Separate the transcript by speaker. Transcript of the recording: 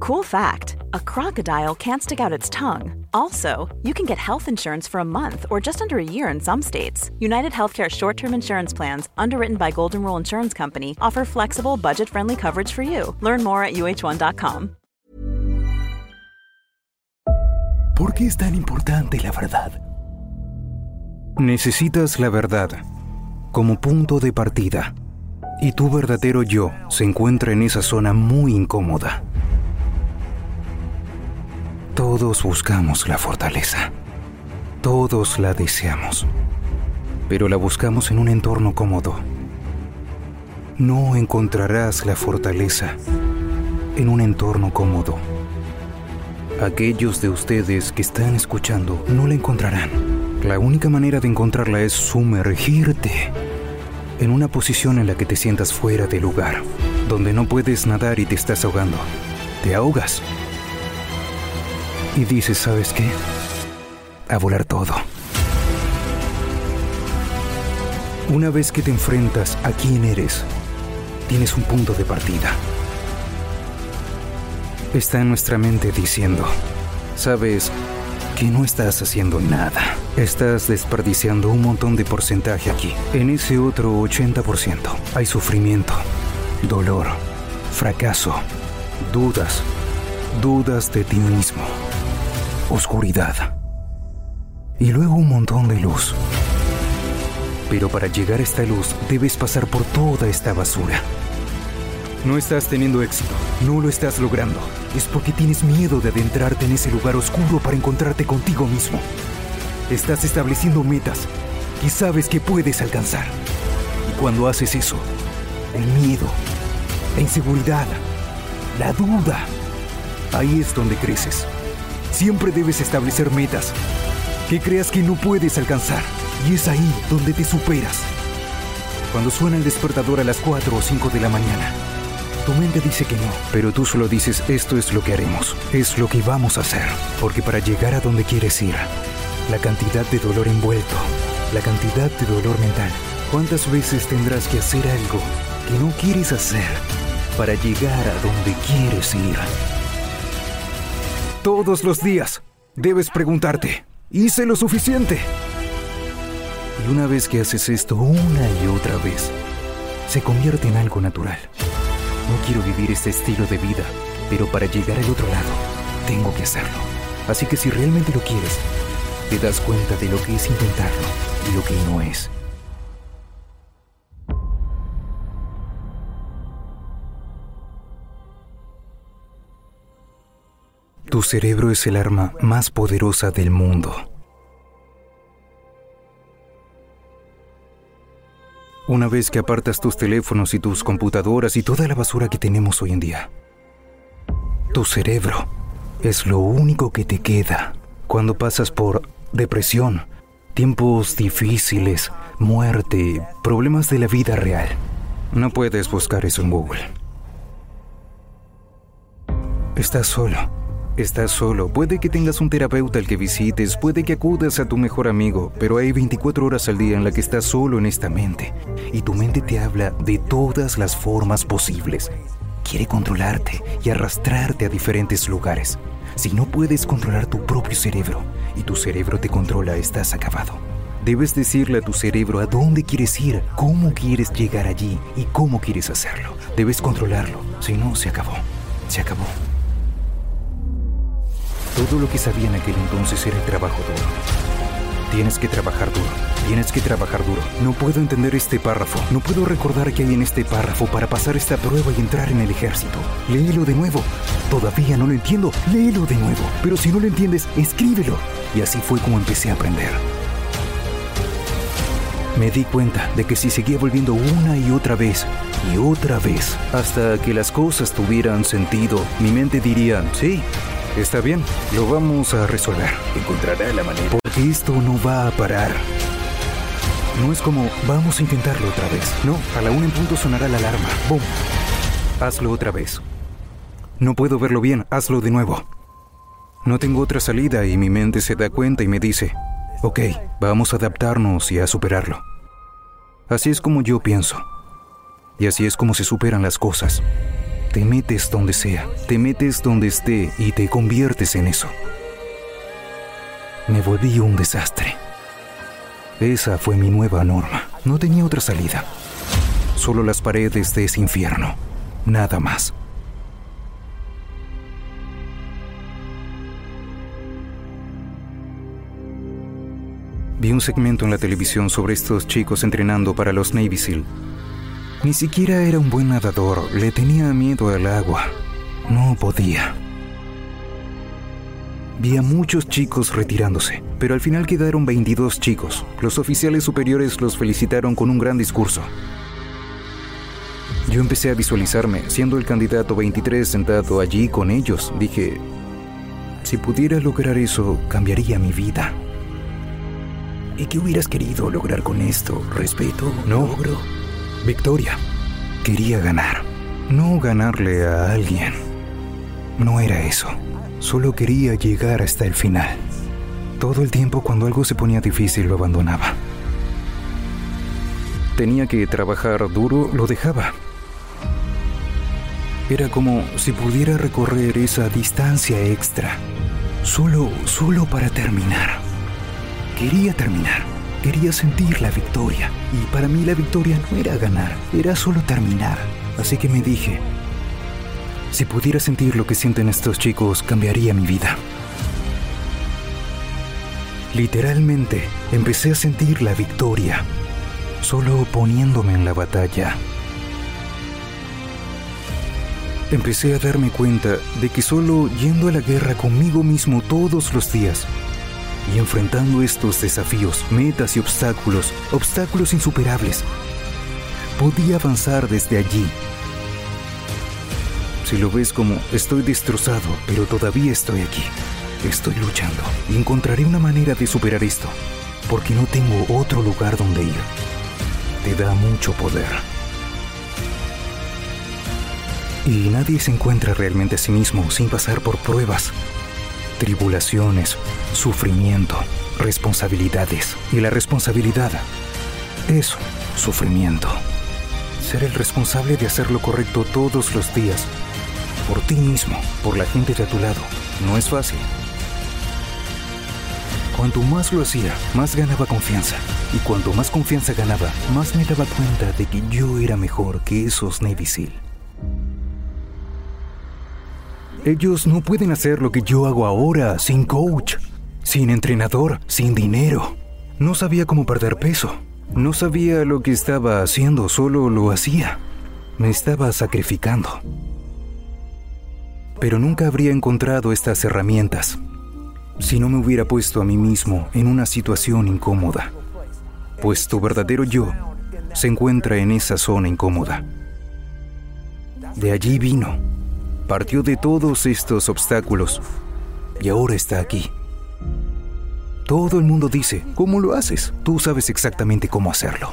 Speaker 1: Cool fact a crocodile can't stick out its tongue. Also, you can get health insurance for a month or just under a year in some states. United Healthcare short term insurance plans, underwritten by Golden Rule Insurance Company, offer flexible, budget friendly coverage for you. Learn more at uh1.com.
Speaker 2: ¿Por qué es tan importante la verdad? Necesitas la verdad como punto de partida. Y tu verdadero yo se encuentra en esa zona muy incómoda. Todos buscamos la fortaleza. Todos la deseamos. Pero la buscamos en un entorno cómodo. No encontrarás la fortaleza en un entorno cómodo. Aquellos de ustedes que están escuchando no la encontrarán. La única manera de encontrarla es sumergirte en una posición en la que te sientas fuera de lugar, donde no puedes nadar y te estás ahogando. Te ahogas. Y dices, ¿sabes qué? A volar todo. Una vez que te enfrentas a quién eres, tienes un punto de partida. Está en nuestra mente diciendo, sabes que no estás haciendo nada. Estás desperdiciando un montón de porcentaje aquí. En ese otro 80% hay sufrimiento, dolor, fracaso, dudas, dudas de ti mismo, oscuridad y luego un montón de luz. Pero para llegar a esta luz debes pasar por toda esta basura. No estás teniendo éxito, no lo estás logrando. Es porque tienes miedo de adentrarte en ese lugar oscuro para encontrarte contigo mismo. Estás estableciendo metas que sabes que puedes alcanzar. Y cuando haces eso, el miedo, la inseguridad, la duda, ahí es donde creces. Siempre debes establecer metas que creas que no puedes alcanzar. Y es ahí donde te superas. Cuando suena el despertador a las 4 o 5 de la mañana, tu mente dice que no, pero tú solo dices esto es lo que haremos, es lo que vamos a hacer, porque para llegar a donde quieres ir, la cantidad de dolor envuelto, la cantidad de dolor mental, ¿cuántas veces tendrás que hacer algo que no quieres hacer para llegar a donde quieres ir? Todos los días debes preguntarte, ¿hice lo suficiente? Y una vez que haces esto una y otra vez, se convierte en algo natural. No quiero vivir este estilo de vida, pero para llegar al otro lado, tengo que hacerlo. Así que si realmente lo quieres, te das cuenta de lo que es intentarlo y lo que no es. Tu cerebro es el arma más poderosa del mundo. Una vez que apartas tus teléfonos y tus computadoras y toda la basura que tenemos hoy en día, tu cerebro es lo único que te queda cuando pasas por depresión, tiempos difíciles, muerte, problemas de la vida real. No puedes buscar eso en Google. Estás solo Estás solo, puede que tengas un terapeuta al que visites, puede que acudas a tu mejor amigo, pero hay 24 horas al día en la que estás solo en esta mente. Y tu mente te habla de todas las formas posibles. Quiere controlarte y arrastrarte a diferentes lugares. Si no puedes controlar tu propio cerebro y tu cerebro te controla, estás acabado. Debes decirle a tu cerebro a dónde quieres ir, cómo quieres llegar allí y cómo quieres hacerlo. Debes controlarlo, si no, se acabó. Se acabó. Todo lo que sabía en aquel entonces era el trabajo duro. Tienes que trabajar duro. Tienes que trabajar duro. No puedo entender este párrafo. No puedo recordar qué hay en este párrafo para pasar esta prueba y entrar en el ejército. Léelo de nuevo. Todavía no lo entiendo. Léelo de nuevo. Pero si no lo entiendes, escríbelo. Y así fue como empecé a aprender. Me di cuenta de que si seguía volviendo una y otra vez y otra vez hasta que las cosas tuvieran sentido, mi mente diría, sí, está bien, lo vamos a resolver.
Speaker 3: Encontrará la manera.
Speaker 2: Porque esto no va a parar. No es como, vamos a intentarlo otra vez. No, a la una en punto sonará la alarma. ¡Bum! Hazlo otra vez. No puedo verlo bien, hazlo de nuevo. No tengo otra salida y mi mente se da cuenta y me dice, ok, vamos a adaptarnos y a superarlo. Así es como yo pienso. Y así es como se superan las cosas. Te metes donde sea, te metes donde esté y te conviertes en eso. Me volví un desastre. Esa fue mi nueva norma. No tenía otra salida. Solo las paredes de ese infierno. Nada más. Vi un segmento en la televisión sobre estos chicos entrenando para los Navy SEAL. Ni siquiera era un buen nadador, le tenía miedo al agua. No podía. Vi a muchos chicos retirándose, pero al final quedaron 22 chicos. Los oficiales superiores los felicitaron con un gran discurso. Yo empecé a visualizarme siendo el candidato 23 sentado allí con ellos. Dije, si pudiera lograr eso, cambiaría mi vida.
Speaker 3: ¿Y qué hubieras querido lograr con esto? ¿Respeto?
Speaker 2: No.
Speaker 3: ¿Logro?
Speaker 2: Victoria. Quería ganar. No ganarle a alguien. No era eso. Solo quería llegar hasta el final. Todo el tiempo cuando algo se ponía difícil lo abandonaba. Tenía que trabajar duro, lo dejaba. Era como si pudiera recorrer esa distancia extra. Solo, solo para terminar. Quería terminar. Quería sentir la victoria. Y para mí la victoria no era ganar, era solo terminar. Así que me dije, si pudiera sentir lo que sienten estos chicos, cambiaría mi vida. Literalmente, empecé a sentir la victoria, solo poniéndome en la batalla. Empecé a darme cuenta de que solo yendo a la guerra conmigo mismo todos los días y enfrentando estos desafíos, metas y obstáculos, obstáculos insuperables, podía avanzar desde allí. Si lo ves como estoy destrozado, pero todavía estoy aquí, estoy luchando y encontraré una manera de superar esto, porque no tengo otro lugar donde ir. Te da mucho poder. Y nadie se encuentra realmente a sí mismo sin pasar por pruebas, tribulaciones, sufrimiento, responsabilidades. Y la responsabilidad es sufrimiento. Ser el responsable de hacer lo correcto todos los días, por ti mismo, por la gente de a tu lado, no es fácil. Cuanto más lo hacía, más ganaba confianza. Y cuanto más confianza ganaba, más me daba cuenta de que yo era mejor que esos Navy. Ellos no pueden hacer lo que yo hago ahora, sin coach, sin entrenador, sin dinero. No sabía cómo perder peso. No sabía lo que estaba haciendo, solo lo hacía. Me estaba sacrificando. Pero nunca habría encontrado estas herramientas si no me hubiera puesto a mí mismo en una situación incómoda. Pues tu verdadero yo se encuentra en esa zona incómoda. De allí vino partió de todos estos obstáculos y ahora está aquí. Todo el mundo dice, ¿cómo lo haces? Tú sabes exactamente cómo hacerlo.